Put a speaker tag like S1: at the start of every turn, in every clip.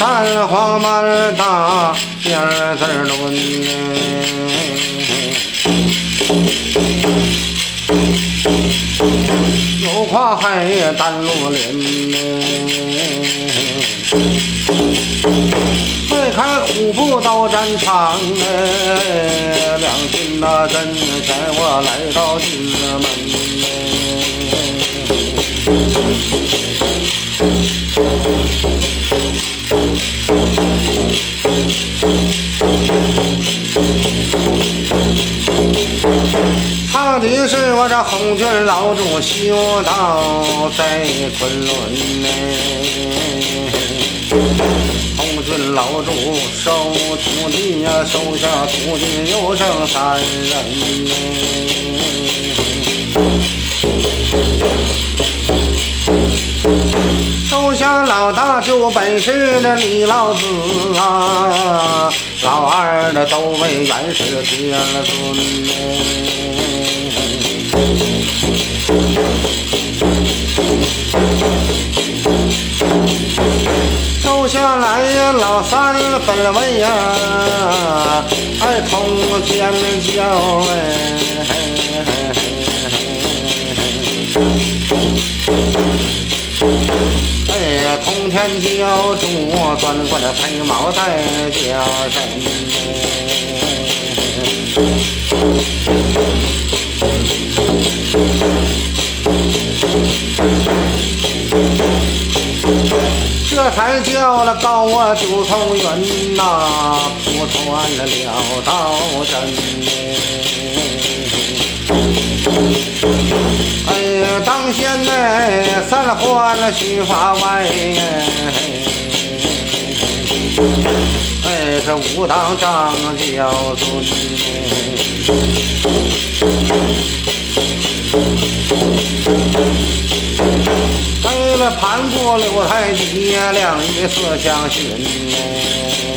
S1: 黄满大，第二字论有跨海丹罗连，迈开虎步到战场，两军那阵前我来到进门。唱的是我这红军老主修道在昆仑呢，红军老主收徒弟呀，收下徒弟有剩三人收下老大就本事的李老子啊，老二的都为元氏第二尊收下来呀，老三本位呀，爱通天教哎，哎，通天教主专管着配毛在家这才叫了高啊九头云呐，不穿了了道真。呢，三换了须发外。哎，这武当张教为了盘过六太极，两仪四相寻。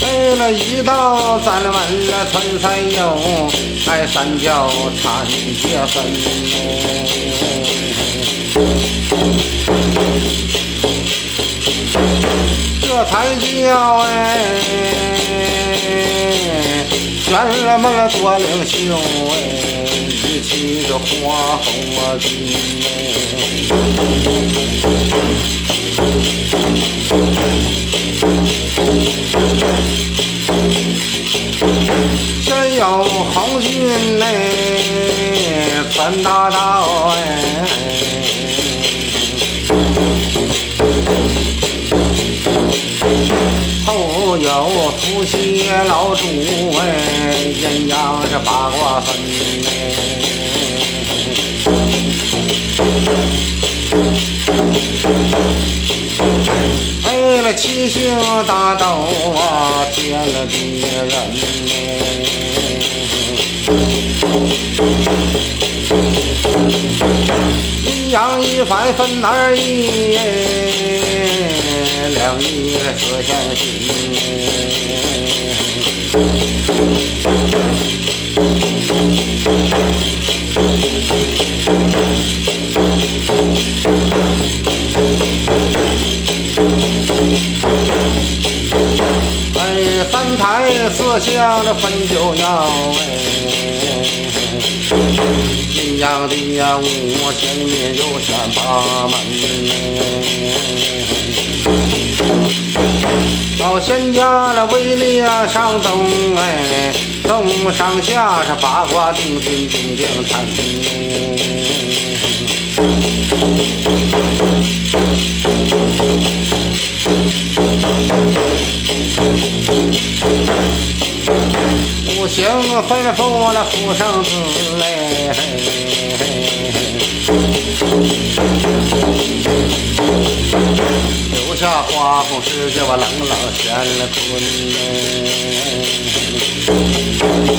S1: 为了一道咱们那村山友，爱三教参结分。这才叫哎，选了么多领袖哎，一起这花红军先三大道哎。后有伏羲老祖哎，阴阳是八卦分哎，为了七星大斗啊，天了地人哎，一百分而已。两仪四相寻，四相的分九爻哎。阴阳的呀，五行也有选八门。老仙家的威力啊，上东哎，东上下是八卦定心定定参。五行吩咐了福生子嘞，留下花红世界我冷冷乾坤嘞。